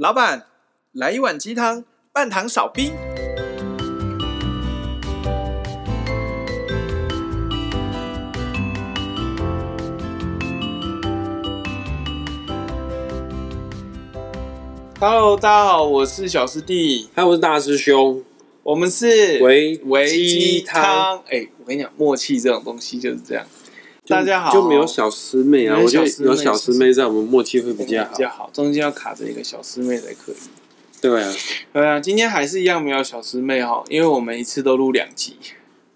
老板，来一碗鸡汤，半糖少冰。Hello，大家好，我是小师弟，还有我是大师兄，我们是喂喂鸡汤。哎，我跟你讲，默契这种东西就是这样。大家好，就没有小师妹啊？我觉得有小师妹在，我们默契会比较好。比较好，中间要卡着一个小师妹才可以。对啊，对啊，今天还是一样没有小师妹哈，因为我们一次都录两集。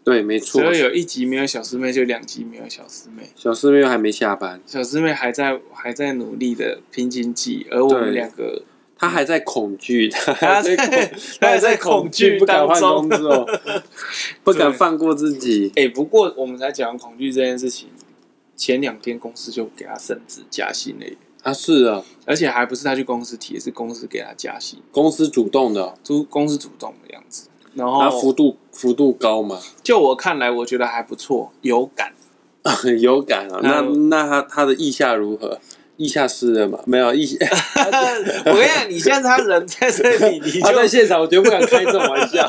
对，没错。所以有一集没有小师妹，就两集没有小师妹。小师妹又还没下班，小师妹还在还在努力的拼经济，而我们两个，她还在恐惧，她还在她还在恐惧，不敢换工作，不敢放过自己。哎，不过我们才讲恐惧这件事情。前两天公司就给他升职加薪了，啊是啊，而且还不是他去公司提，是公司给他加薪，公司主动的，主公司主动的样子，然后幅度幅度高嘛？就我看来，我觉得还不错，有感，有感啊。那那他他的意下如何？意下湿了嘛？没有意下。我跟你讲，你现在他人在这里，你就在现场，我绝不敢开这种玩笑。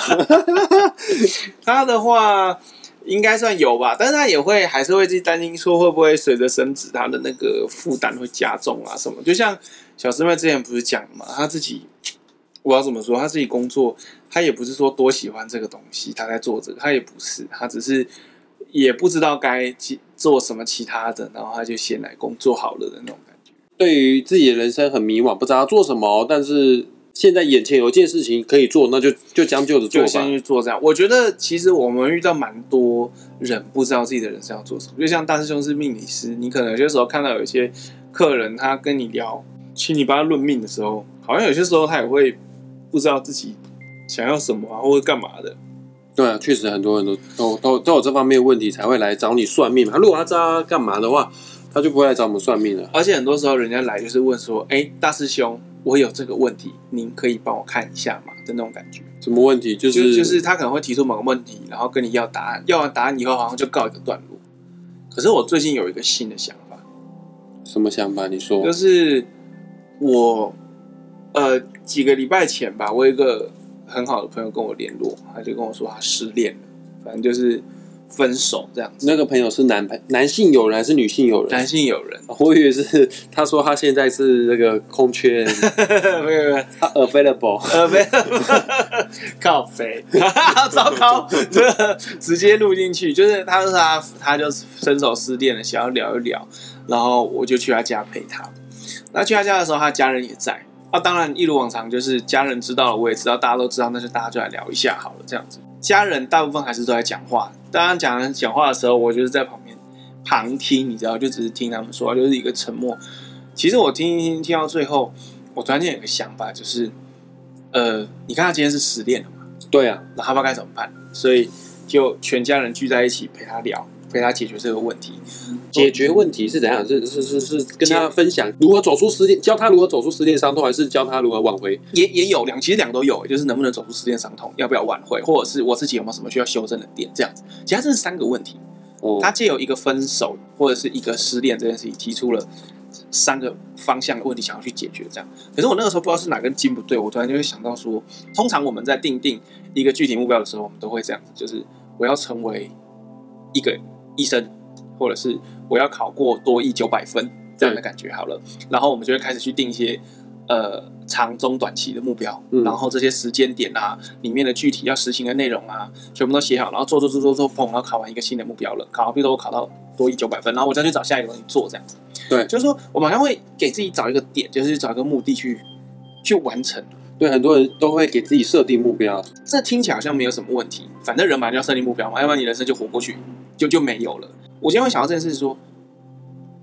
他的话。应该算有吧，但是他也会还是会去担心说会不会随着升职，他的那个负担会加重啊什么？就像小师妹之前不是讲嘛，他自己我要怎么说？他自己工作，他也不是说多喜欢这个东西，他在做这个，他也不是，他只是也不知道该做什么其他的，然后他就先来工作好了的那种感觉。对于自己的人生很迷惘，不知道做什么，但是。现在眼前有一件事情可以做，那就就将就着做吧。就先去做这样。我觉得其实我们遇到蛮多人不知道自己的人生要做什么。就像大师兄是命理师，你可能有些时候看到有一些客人他跟你聊，请你帮他论命的时候，好像有些时候他也会不知道自己想要什么啊，或者干嘛的。对啊，确实很多人都都都都有这方面的问题才会来找你算命嘛。如果他知道他干嘛的话，他就不会来找我们算命了。而且很多时候人家来就是问说：“哎，大师兄。”我有这个问题，您可以帮我看一下吗？的那种感觉。什么问题？就是就，就是他可能会提出某个问题，然后跟你要答案，要完答案以后，好像就告一个段落。可是我最近有一个新的想法。什么想法？你说。就是我呃几个礼拜前吧，我有一个很好的朋友跟我联络，他就跟我说他失恋了，反正就是。分手这样子，那个朋友是男朋男性友人还是女性友人？男性友人，我以为是他说他现在是那个空缺，没有没有，他 available，available，靠北，糟糕，直接录进去，就是他说他他就分手失恋了，想要聊一聊，然后我就去他家陪他。那去他家的时候，他家人也在。啊，当然一如往常，就是家人知道了，我也知道，大家都知道，那就大家就来聊一下好了，这样子。家人大部分还是都在讲话。当他讲讲话的时候，我就是在旁边旁听，你知道，就只是听他们说，就是一个沉默。其实我听听听到最后，我突然间有个想法，就是，呃，你看他今天是失恋了嘛？对啊，那他不知道该怎么办，所以就全家人聚在一起陪他聊。陪他解决这个问题，解决问题是怎样？是是是是跟他分享如何走出失恋，教他如何走出失恋伤痛，还是教他如何挽回？也也有两，其实两个都有，就是能不能走出失恋伤痛，要不要挽回，或者是我自己有没有什么需要修正的点？这样子，其实这是三个问题。哦，他借由一个分手或者是一个失恋这件事情，提出了三个方向的问题，想要去解决。这样，可是我那个时候不知道是哪根筋不对，我突然就会想到说，通常我们在定定一个具体目标的时候，我们都会这样子，就是我要成为一个医生。或者是我要考过多一九百分这样的感觉好了，然后我们就会开始去定一些呃长中短期的目标，嗯、然后这些时间点啊，里面的具体要实行的内容啊，全部都写好，然后做做做做做，砰，然后考完一个新的目标了，考，比如说我考到多一九百分，然后我再去找下一个东西做这样子。对，就是说我们好像会给自己找一个点，就是找一个目的去去完成。对，很多人都会给自己设定目标，这听起来好像没有什么问题，反正人嘛就要设定目标嘛，要不然你人生就活过去就就没有了。我今天会想到这件事，是说，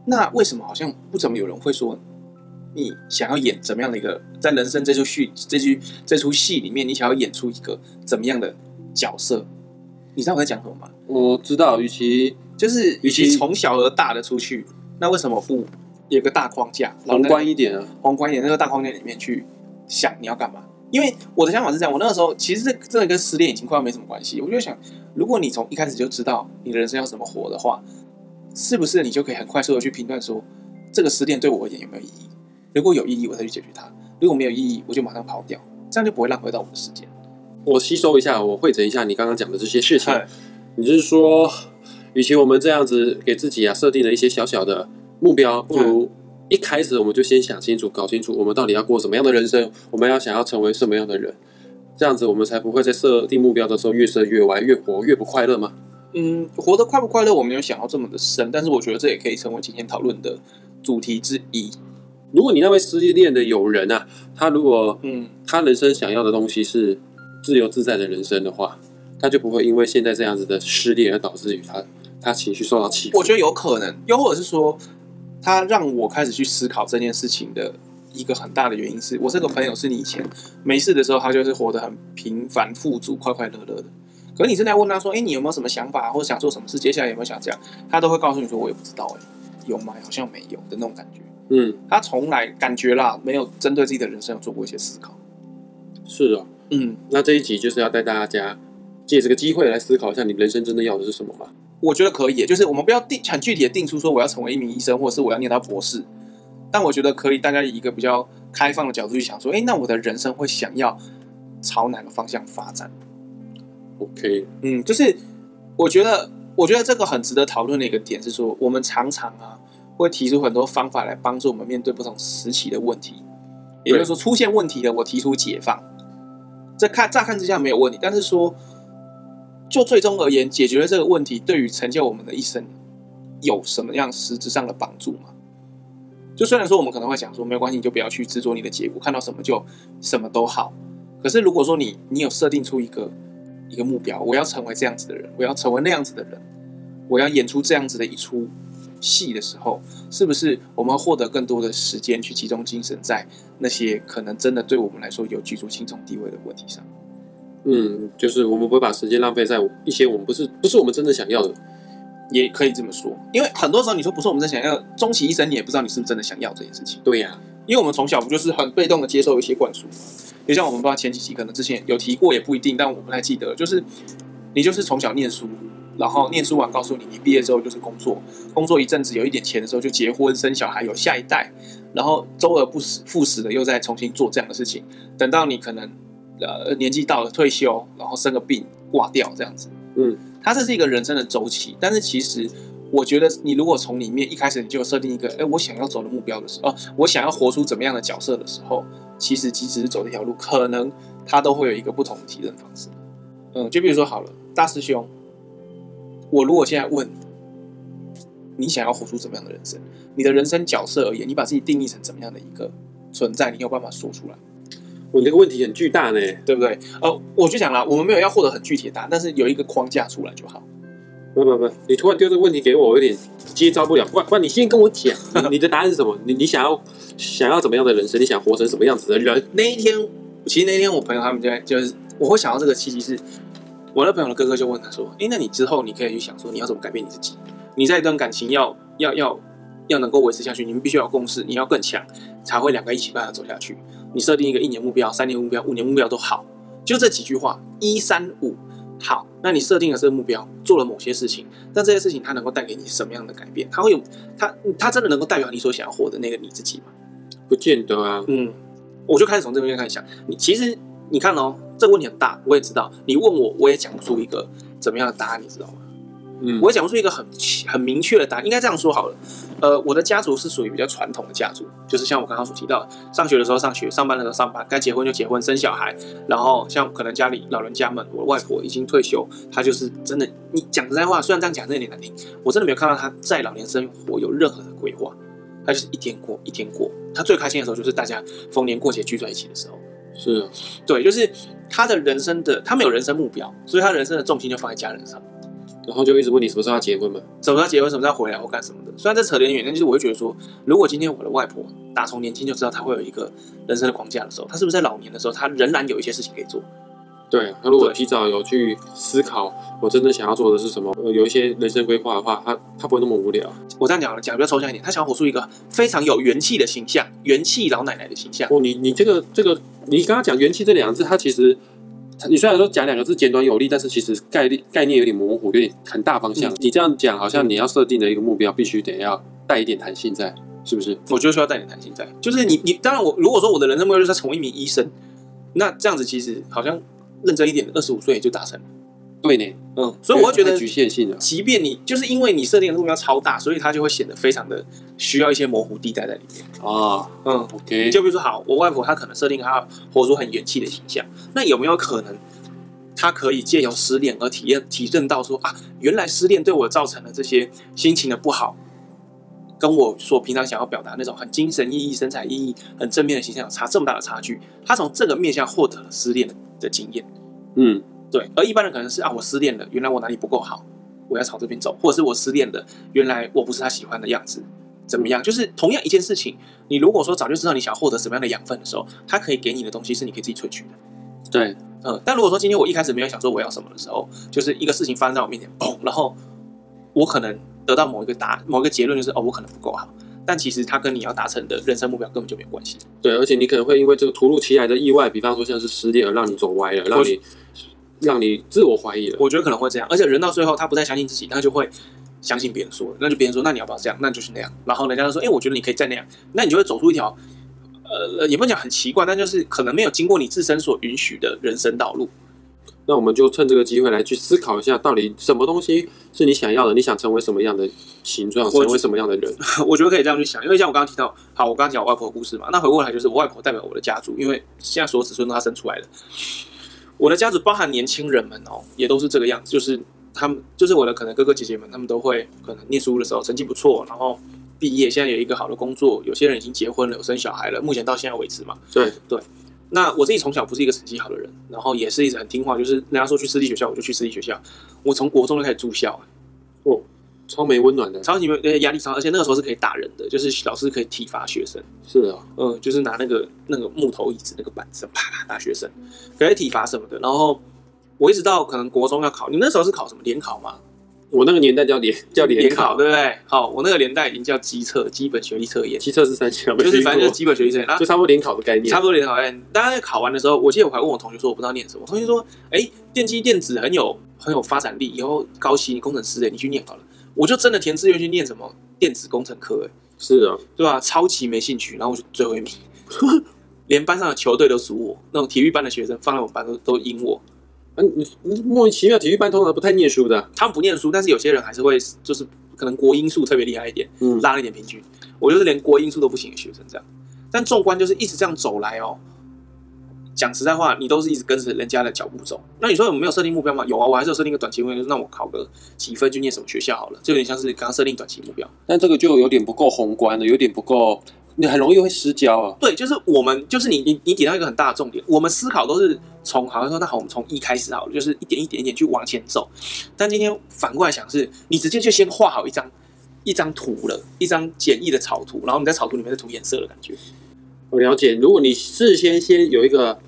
那为什么好像不怎么有人会说，你想要演怎么样的一个，在人生这出戏、这句这出戏里面，你想要演出一个怎么样的角色？你知道我在讲什么吗？我知道，与其就是与其从小而大的出去，那为什么不有个大框架，宏观一点啊？宏观一点，那个大框架里面去想你要干嘛？因为我的想法是这样，我那个时候其实这真的跟失恋已经快要没什么关系，我就想。如果你从一开始就知道你的人生要怎么活的话，是不是你就可以很快速的去评断说，这个失恋对我而言有没有意义？如果有意义，我再去解决它；如果没有意义，我就马上跑掉，这样就不会浪费到我的时间。我吸收一下，我汇整一下你刚刚讲的这些事情。你就是说，与其我们这样子给自己啊设定了一些小小的目标，不如一开始我们就先想清楚、搞清楚，我们到底要过什么样的人生，我们要想要成为什么样的人，这样子我们才不会在设定目标的时候越设越歪，越活越不快乐吗？嗯，活得快不快乐，我没有想要这么的深，但是我觉得这也可以成为今天讨论的主题之一。如果你那位失恋的友人啊，他如果嗯，他人生想要的东西是自由自在的人生的话，他就不会因为现在这样子的失恋而导致于他他情绪受到欺负。我觉得有可能，又或者是说，他让我开始去思考这件事情的一个很大的原因是，我这个朋友是你以前没事的时候，他就是活得很平凡富足、快快乐乐的。可是你正在问他说：“哎，你有没有什么想法，或者想做什么事？接下来有没有想这样？”他都会告诉你说：“我也不知道，哎，有吗？好像没有的那种感觉。”嗯，他从来感觉啦，没有针对自己的人生有做过一些思考。是啊，嗯，那这一集就是要带大家借这个机会来思考一下，你人生真的要的是什么吗？我觉得可以，就是我们不要定很具体的定出说我要成为一名医生，或者是我要念到博士。但我觉得可以，大家以一个比较开放的角度去想说，哎，那我的人生会想要朝哪个方向发展？OK，嗯，就是我觉得，我觉得这个很值得讨论的一个点是说，我们常常啊。会提出很多方法来帮助我们面对不同时期的问题，也就是说，出现问题的我提出解放，这看乍看之下没有问题，但是说就最终而言，解决了这个问题，对于成就我们的一生有什么样实质上的帮助吗？就虽然说我们可能会想说没关系，你就不要去执着你的结果，看到什么就什么都好。可是如果说你你有设定出一个一个目标，我要成为这样子的人，我要成为那样子的人，我要演出这样子的一出。戏的时候，是不是我们获得更多的时间去集中精神在那些可能真的对我们来说有举足轻重地位的问题上？嗯，就是我们不会把时间浪费在一些我们不是不是我们真的想要的，也可以这么说。因为很多时候你说不是我们真的想要，终其一生你也不知道你是不是真的想要这件事情。对呀、啊，因为我们从小不就是很被动的接受一些灌输，就像我们不知道前几集可能之前有提过也不一定，但我不太记得，就是你就是从小念书。然后念书完，告诉你，你毕业之后就是工作，工作一阵子有一点钱的时候就结婚生小孩，有下一代，然后周而不死复始的又再重新做这样的事情。等到你可能呃年纪到了退休，然后生个病挂掉这样子。嗯，它这是一个人生的周期。但是其实我觉得，你如果从里面一开始你就设定一个，哎，我想要走的目标的时候，哦，我想要活出怎么样的角色的时候，其实即使是走这条路，可能他都会有一个不同的提升方式。嗯，就比如说好了，大师兄。我如果现在问你，想要活出怎么样的人生？你的人生角色而言，你把自己定义成怎么样的一个存在？你有办法说出来？我这个问题很巨大呢，对不对？呃，我就讲了，我们没有要获得很具体的答案，但是有一个框架出来就好。不不不，你突然丢这个问题给我，我有点接招不了。不不，你先跟我讲，你的答案是什么？你你想要想要怎么样的人生？你想活成什么样子的人？那一天，其实那天我朋友他们就在就是，我会想到这个契机是。我的朋友的哥哥就问他说：“哎，那你之后你可以去想说，你要怎么改变你自己？你在一段感情要要要要能够维持下去，你们必须要有共识，你要更强，才会两个一起办法走下去。你设定一个一年目标、三年目标、五年目标都好，就这几句话，一三五好。那你设定了这个目标，做了某些事情，但这些事情它能够带给你什么样的改变？它会有它它真的能够代表你所想要活的那个你自己吗？不见得啊。嗯，我就开始从这边开始想，你其实。”你看哦，这个问题很大，我也知道。你问我，我也讲不出一个怎么样的答案，你知道吗？嗯，我也讲不出一个很很明确的答案。应该这样说好了，呃，我的家族是属于比较传统的家族，就是像我刚刚所提到的，上学的时候上学，上班的时候上班，该结婚就结婚生小孩。然后像可能家里老人家们，我外婆已经退休，她就是真的，你讲实在话，虽然这样讲真的有点难听，我真的没有看到她在老年生活有任何的规划，她就是一天过一天过。她最开心的时候就是大家逢年过节聚在一起的时候。是啊，对，就是他的人生的，他没有人生目标，所以他人生的重心就放在家人上，然后就一直问你什么时候要结婚嘛，什么时候结婚，什么时候回来我干什么的。虽然这扯得远，但就是我会觉得说，如果今天我的外婆打从年轻就知道她会有一个人生的框架的时候，她是不是在老年的时候，她仍然有一些事情可以做？对，她如果提早有去思考，我真的想要做的是什么，有一些人生规划的话，她她不会那么无聊。我这样讲了，讲比较抽象一点，她想要活出一个非常有元气的形象，元气老奶奶的形象。哦，你你这个这个，你刚刚讲元气这两个字，它其实，你虽然说讲两个字简短有力，但是其实概念概念有点模糊，有点很大方向。嗯、你这样讲，好像你要设定的一个目标，必须得要带一点弹性在。是不是？我觉得需要带点弹性在，就是你你当然我如果说我的人生目标就是成为一名医生，那这样子其实好像认真一点，二十五岁就达成了。对呢，嗯，所以我会觉得局限性的，即便你就是因为你设定的目标超大，所以它就会显得非常的需要一些模糊地带在里面。啊。嗯，OK，就比如说，好，我外婆她可能设定她活出很元气的形象，那有没有可能她可以借由失恋而体验体认到说啊，原来失恋对我造成了这些心情的不好，跟我所平常想要表达那种很精神奕奕、神采奕奕、很正面的形象有差这么大的差距，她从这个面向获得了失恋的经验，嗯。对，而一般人可能是啊，我失恋了，原来我哪里不够好，我要朝这边走，或者是我失恋了，原来我不是他喜欢的样子，怎么样？就是同样一件事情，你如果说早就知道你想要获得什么样的养分的时候，他可以给你的东西是你可以自己萃取的。对，嗯，但如果说今天我一开始没有想说我要什么的时候，就是一个事情发生在我面前，砰，然后我可能得到某一个答某一个结论，就是哦，我可能不够好，但其实它跟你要达成的人生目标根本就没有关系。对，而且你可能会因为这个突如其来的意外，比方说像是失恋而让你走歪了，让你。让你自我怀疑了，我觉得可能会这样，而且人到最后他不再相信自己，他就会相信别人说，那就别人说，那你要不要这样？那就是那样。然后人家就说，哎、欸，我觉得你可以再那样，那你就会走出一条，呃，也不能讲很奇怪，但就是可能没有经过你自身所允许的人生道路。那我们就趁这个机会来去思考一下，到底什么东西是你想要的？你想成为什么样的形状？成为什么样的人？我觉得可以这样去想，因为像我刚刚提到，好，我刚刚讲我外婆的故事嘛，那回过来就是我外婆代表我的家族，因为现在所有子孙都她生出来的。我的家族包含年轻人们哦，也都是这个样子，就是他们，就是我的可能哥哥姐姐们，他们都会可能念书的时候成绩不错，然后毕业，现在有一个好的工作，有些人已经结婚了，有生小孩了，目前到现在为止嘛。对对。那我自己从小不是一个成绩好的人，然后也是一直很听话，就是人家说去私立学校，我就去私立学校。我从国中就开始住校。哦。超没温暖的，超级没呃压力超，而且那个时候是可以打人的，就是老师可以体罚学生。是啊，嗯，就是拿那个那个木头椅子那个板子啪啪打学生，可以体罚什么的。然后我一直到可能国中要考，你那时候是考什么联考吗？我那个年代叫联叫联考，考，对不对？好，我那个年代已经叫基测，基本学历测验。基测是三级，就是反正就是基本学历测验，就差不多联考的概念。差不多联考概念。大家在考完的时候，我记得我还问我同学说，我不知道念什么。我同学说，哎，电机电子很有很有发展力，以后高薪工程师，哎，你去念好了。我就真的填志愿去念什么电子工程科，哎，是啊，对吧？超级没兴趣，然后我就最后一名，连班上的球队都输我，那种体育班的学生放在我们班都都赢我。啊，你你莫名其妙，体育班通常不太念书的，他们不念书，但是有些人还是会，就是可能国英数特别厉害一点，嗯，拉了一点平均。我就是连国英数都不行的学生这样，但纵观就是一直这样走来哦。讲实在话，你都是一直跟着人家的脚步走。那你说有没有设定目标吗？有啊，我还是有设定一个短期目标，就是那我考个几分就念什么学校好了，就有点像是刚刚设定短期目标。但这个就有点不够宏观了，有点不够，你很容易会失焦啊。对，就是我们，就是你，你，你点到一个很大的重点。我们思考都是从好像说，那好，我们从一开始好了，就是一点一点一点去往前走。但今天反过来想是，是你直接就先画好一张一张图了，一张简易的草图，然后你在草图里面再涂颜色的感觉。我了解，如果你事先先有一个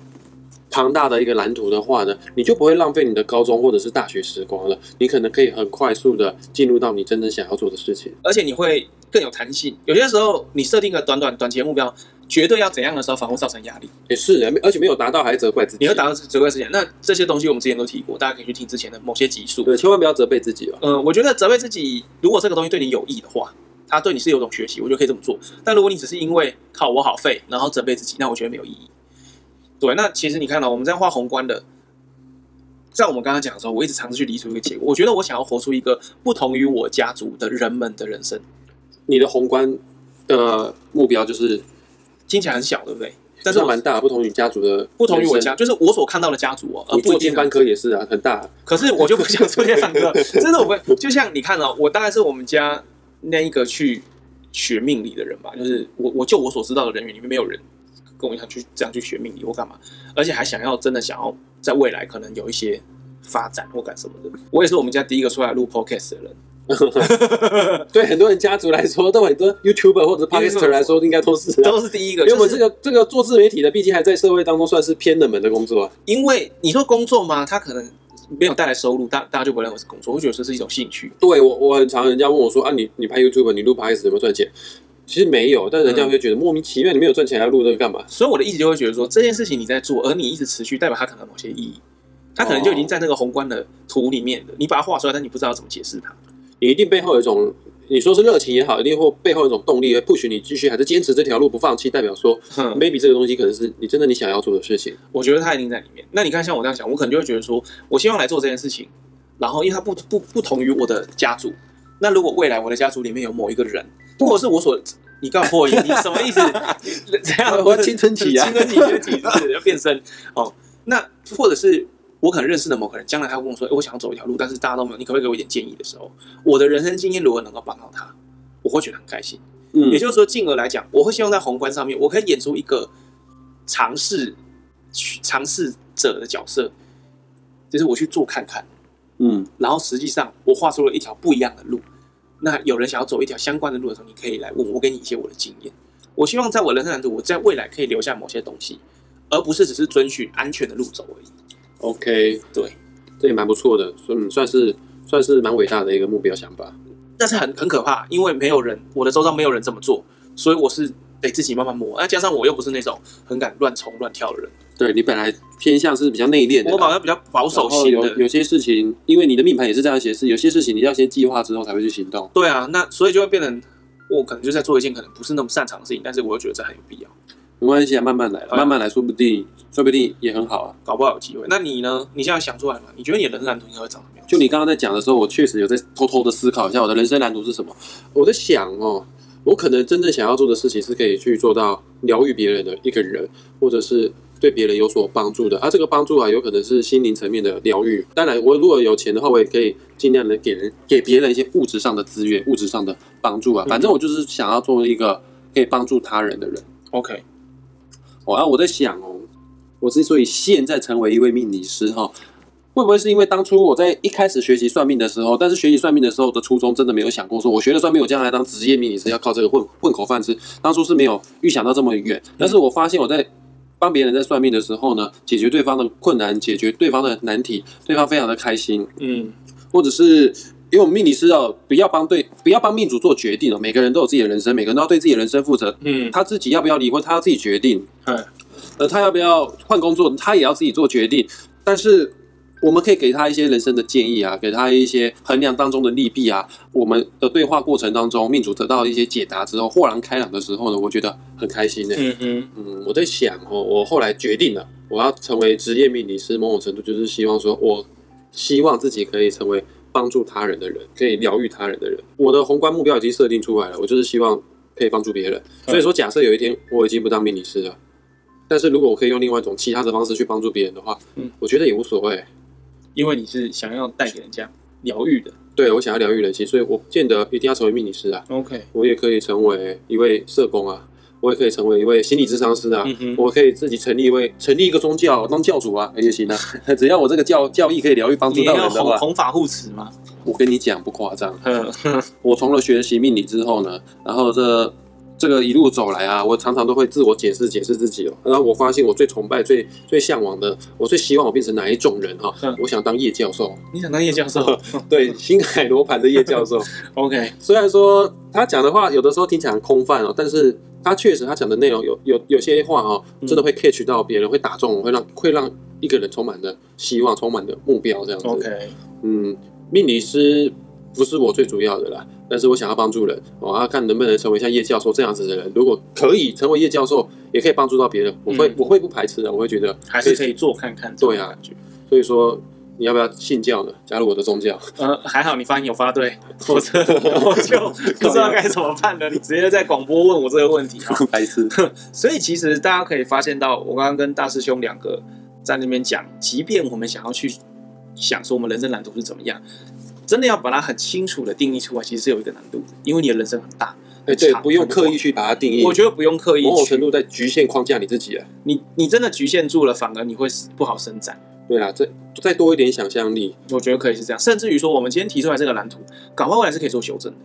庞大的一个蓝图的话呢，你就不会浪费你的高中或者是大学时光了。你可能可以很快速的进入到你真正想要做的事情，而且你会更有弹性。有些时候你设定个短短短期的目标，绝对要怎样的时候，反而会造成压力。也是，而且没有达到还责怪自己。你会达到责怪自己。那这些东西我们之前都提过，大家可以去听之前的某些集数。对，千万不要责备自己了。嗯，我觉得责备自己，如果这个东西对你有益的话。他对你是有种学习，我觉得可以这么做。但如果你只是因为靠我好废，然后责备自己，那我觉得没有意义。对，那其实你看到我们在画宏观的，在我们刚刚讲的时候，我一直尝试去理出一个结果。我觉得我想要活出一个不同于我家族的人们的人生。你的宏观的目标就是听起来很小，对不对？但是蛮大，不同于家族的，不同于我家，就是我所看到的家族哦。你做电班科也是啊，很大。可是我就不想做电班科，真的我不就像你看哦，我大概是我们家。那一个去学命理的人吧，就是我，我就我所知道的人员里面没有人跟我一样去这样去学命理或干嘛，而且还想要真的想要在未来可能有一些发展或干什么的。我也是我们家第一个出来录 podcast 的人。对很多人家族来说，都很多 YouTuber 或者 Podcaster 来说，应该都是都是第一个。因为我们这个这个做自媒体的，毕竟还在社会当中算是偏冷门的工作。因为你说工作嘛？他可能。没有带来收入，大大家就不认为是工作，我觉得这是一种兴趣。对我，我很常人家问我说啊，你你拍 youtuber，你录 Podcast 有没有赚钱？其实没有，但人家会觉得莫名其妙，你没有赚钱还要录这个干嘛？所以我的意思就会觉得说，这件事情你在做，而你一直持续，代表它可能某些意义，它可能就已经在那个宏观的图里面的，你把它画出来，但你不知道怎么解释它。你一定背后有一种你说是热情也好，一定或背后一种动力，会 push 你继续还是坚持这条路不放弃，代表说、嗯、maybe 这个东西可能是你真的你想要做的事情。我觉得它一定在里面。那你看，像我这样想，我可能就会觉得说，我希望来做这件事情，然后因为它不不不同于我的家族。那如果未来我的家族里面有某一个人，或者是我所你告诉我，你什么意思？这样我青春期啊，青春期的体质要变身哦。那或者是。我可能认识的某个人，将来他会跟我说：“欸，我想要走一条路，但是大家都没有，你可不可以给我一点建议？”的时候，我的人生经验如何能够帮到他，我会觉得很开心。嗯，也就是说，进而来讲，我会希望在宏观上面，我可以演出一个尝试、尝试者的角色，就是我去做看看，嗯，然后实际上我画出了一条不一样的路。那有人想要走一条相关的路的时候，你可以来问我，给你一些我的经验。我希望在我人生蓝图，我在未来可以留下某些东西，而不是只是遵循安全的路走而已。OK，对，这也蛮不错的，嗯，算是算是蛮伟大的一个目标想法。但是很很可怕，因为没有人，我的周遭没有人这么做，所以我是得自己慢慢磨。那加上我又不是那种很敢乱冲乱跳的人。对，你本来偏向是比较内敛的，我好像比较保守型的。有有些事情，因为你的命盘也是这样写，是有些事情你要先计划之后才会去行动。对啊，那所以就会变成我可能就在做一件可能不是那么擅长的事情，但是我又觉得这很有必要。没关系啊，慢慢来，慢慢来说不定。说不定也很好啊，搞不好有机会。那你呢？你现在想出来吗？你觉得你的人生蓝图应该会长什么样？就你刚刚在讲的时候，我确实有在偷偷的思考一下我的人生蓝图是什么。我在想哦，我可能真正想要做的事情是可以去做到疗愈别人的一个人，或者是对别人有所帮助的。而、啊、这个帮助啊，有可能是心灵层面的疗愈。当然，我如果有钱的话，我也可以尽量的给人给别人一些物质上的资源、物质上的帮助啊。反正我就是想要做一个可以帮助他人的人。OK，我啊，我在想哦。我之所以现在成为一位命理师，哈，会不会是因为当初我在一开始学习算命的时候，但是学习算命的时候的初衷真的没有想过，说我学了算命，我将来当职业命理师要靠这个混混口饭吃，当初是没有预想到这么远。但是我发现我在帮别人在算命的时候呢，解决对方的困难，解决对方的难题，对方非常的开心，嗯，或者是因为我们命理师要不要帮对，不要帮命主做决定哦，每个人都有自己的人生，每个人都要对自己的人生负责，嗯，他自己要不要离婚，他要自己决定，嗯。呃，他要不要换工作，他也要自己做决定。但是我们可以给他一些人生的建议啊，给他一些衡量当中的利弊啊。我们的对话过程当中，命主得到一些解答之后，豁然开朗的时候呢，我觉得很开心呢。嗯嗯嗯，我在想哦，我后来决定了，我要成为职业命理师，某种程度就是希望说，我希望自己可以成为帮助他人的人，可以疗愈他人的人。我的宏观目标已经设定出来了，我就是希望可以帮助别人。所以说，假设有一天我已经不当命理师了。但是如果我可以用另外一种其他的方式去帮助别人的话，嗯，我觉得也无所谓，因为你是想要带给人家疗愈的。对，我想要疗愈人心，所以我不见得一定要成为命理师啊。OK，我也可以成为一位社工啊，我也可以成为一位心理咨商师啊，嗯、我可以自己成立一位成立一个宗教当教主啊，也行啊。只要我这个教教义可以疗愈帮助到人的话，弘法护持吗？我跟你讲不夸张，我从了学习命理之后呢，然后这。这个一路走来啊，我常常都会自我解释解释自己哦。然后我发现，我最崇拜、最最向往的，我最希望我变成哪一种人哈？我想当叶教授。你想当叶教授？对，星海罗盘的叶教授。OK。虽然说他讲的话有的时候听起来很空泛哦，但是他确实他讲的内容有有有些话哦，真的会 catch 到别人，会打中，会让会让一个人充满的希望、充满的目标这样子。OK。嗯，命理师不是我最主要的啦。但是我想要帮助人，我要看能不能成为像叶教授这样子的人。如果可以成为叶教授，也可以帮助到别人，我会、嗯、我会不排斥的。我会觉得还是可以做看看。对啊，所以说你要不要信教呢？加入我的宗教？呃，还好你发音有发对，否则 我就不知道该怎么办了。你直接在广播问我这个问题啊，白痴。所以其实大家可以发现到，我刚刚跟大师兄两个在那边讲，即便我们想要去想说我们人生蓝图是怎么样。真的要把它很清楚的定义出来，其实是有一个难度的，因为你的人生很大，哎对，不用刻意去把它定义。我觉得不用刻意，某种程度在局限框架你自己啊。你你真的局限住了，反而你会不好伸展。对啊，再再多一点想象力，我觉得可以是这样。甚至于说，我们今天提出来这个蓝图，搞不好未来是可以做修正的。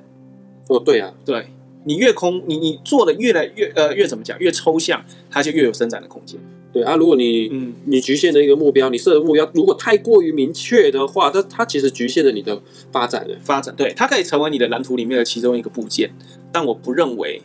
哦，对啊，对，你越空，你你做的越来越呃越怎么讲，越抽象，它就越有伸展的空间。对啊，如果你嗯你局限的一个目标，你设的目标如果太过于明确的话，它它其实局限了你的发展的发展。对，它可以成为你的蓝图里面的其中一个部件，但我不认为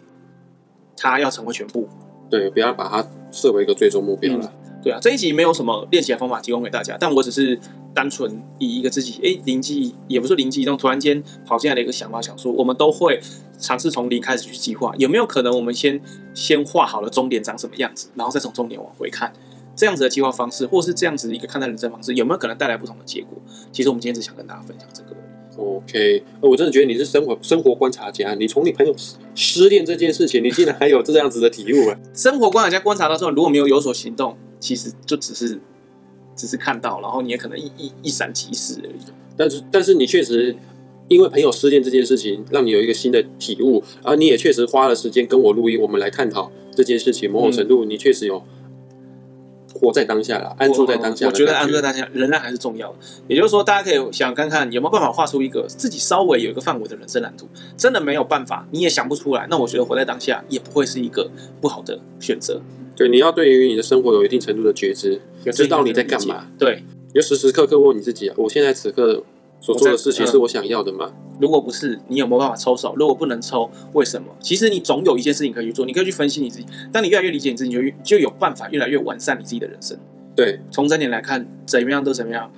它要成为全部。对，不要把它设为一个最终目标了。嗯对啊，这一集没有什么练习的方法提供给大家，但我只是单纯以一个自己哎灵机，也不是灵机一动，突然间跑进来的一个想法，想说我们都会尝试从零开始去计划，有没有可能我们先先画好了终点长什么样子，然后再从终点往回看，这样子的计划方式，或是这样子一个看待人生方式，有没有可能带来不同的结果？其实我们今天只想跟大家分享这个。OK，我真的觉得你是生活生活观察家。你从你朋友失恋这件事情，你竟然还有这样子的体悟啊！生活观察家观察到之后，如果没有有所行动，其实就只是只是看到，然后你也可能一一一闪即逝而已。但是，但是你确实因为朋友失恋这件事情，让你有一个新的体悟，而你也确实花了时间跟我录音，我们来探讨这件事情。某种程度，你确实有。活在当下了，安住在当下。我觉得安住在当下仍然还是重要的。也就是说，大家可以想看看有没有办法画出一个自己稍微有一个范围的人生蓝图。真的没有办法，你也想不出来，那我觉得活在当下也不会是一个不好的选择。对，你要对于你的生活有一定程度的觉知，知道你在干嘛。对，要时时刻刻问你自己啊，我现在此刻所做的事情是我想要的吗？如果不是，你有没有办法抽手？如果不能抽，为什么？其实你总有一件事情可以去做，你可以去分析你自己。当你越来越理解你自己，就就有办法越来越完善你自己的人生。对，从这点来看，怎么样都怎么样，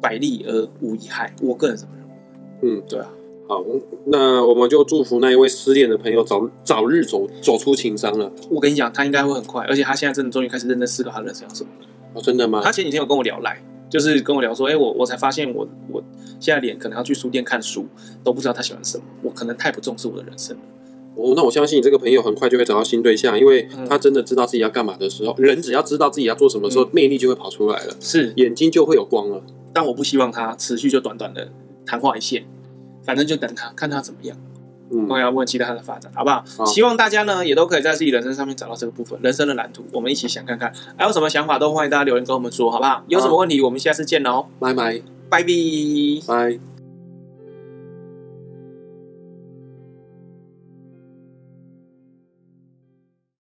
百利而无一害。我个人怎么认为？嗯，对啊。好，那我们就祝福那一位失恋的朋友早早日走走出情伤了。我跟你讲，他应该会很快，而且他现在真的终于开始认真思考他人生要什么。哦，真的吗？他前几天有跟我聊来，就是跟我聊说，哎，我我才发现我我现在连可能要去书店看书都不知道他喜欢什么，我可能太不重视我的人生了。哦，那我相信你这个朋友很快就会找到新对象，因为他真的知道自己要干嘛的时候，嗯、人只要知道自己要做什么的时候，嗯、魅力就会跑出来了，是眼睛就会有光了。但我不希望他持续就短短的昙花一现，反正就等他看他怎么样。嗯，我要问期待他的发展，好不好？好，希望大家呢也都可以在自己人生上面找到这个部分，人生的蓝图，我们一起想看看，还有什么想法都欢迎大家留言跟我们说，好不好？有什么问题，我们下次见喽，拜。拜，拜。拜。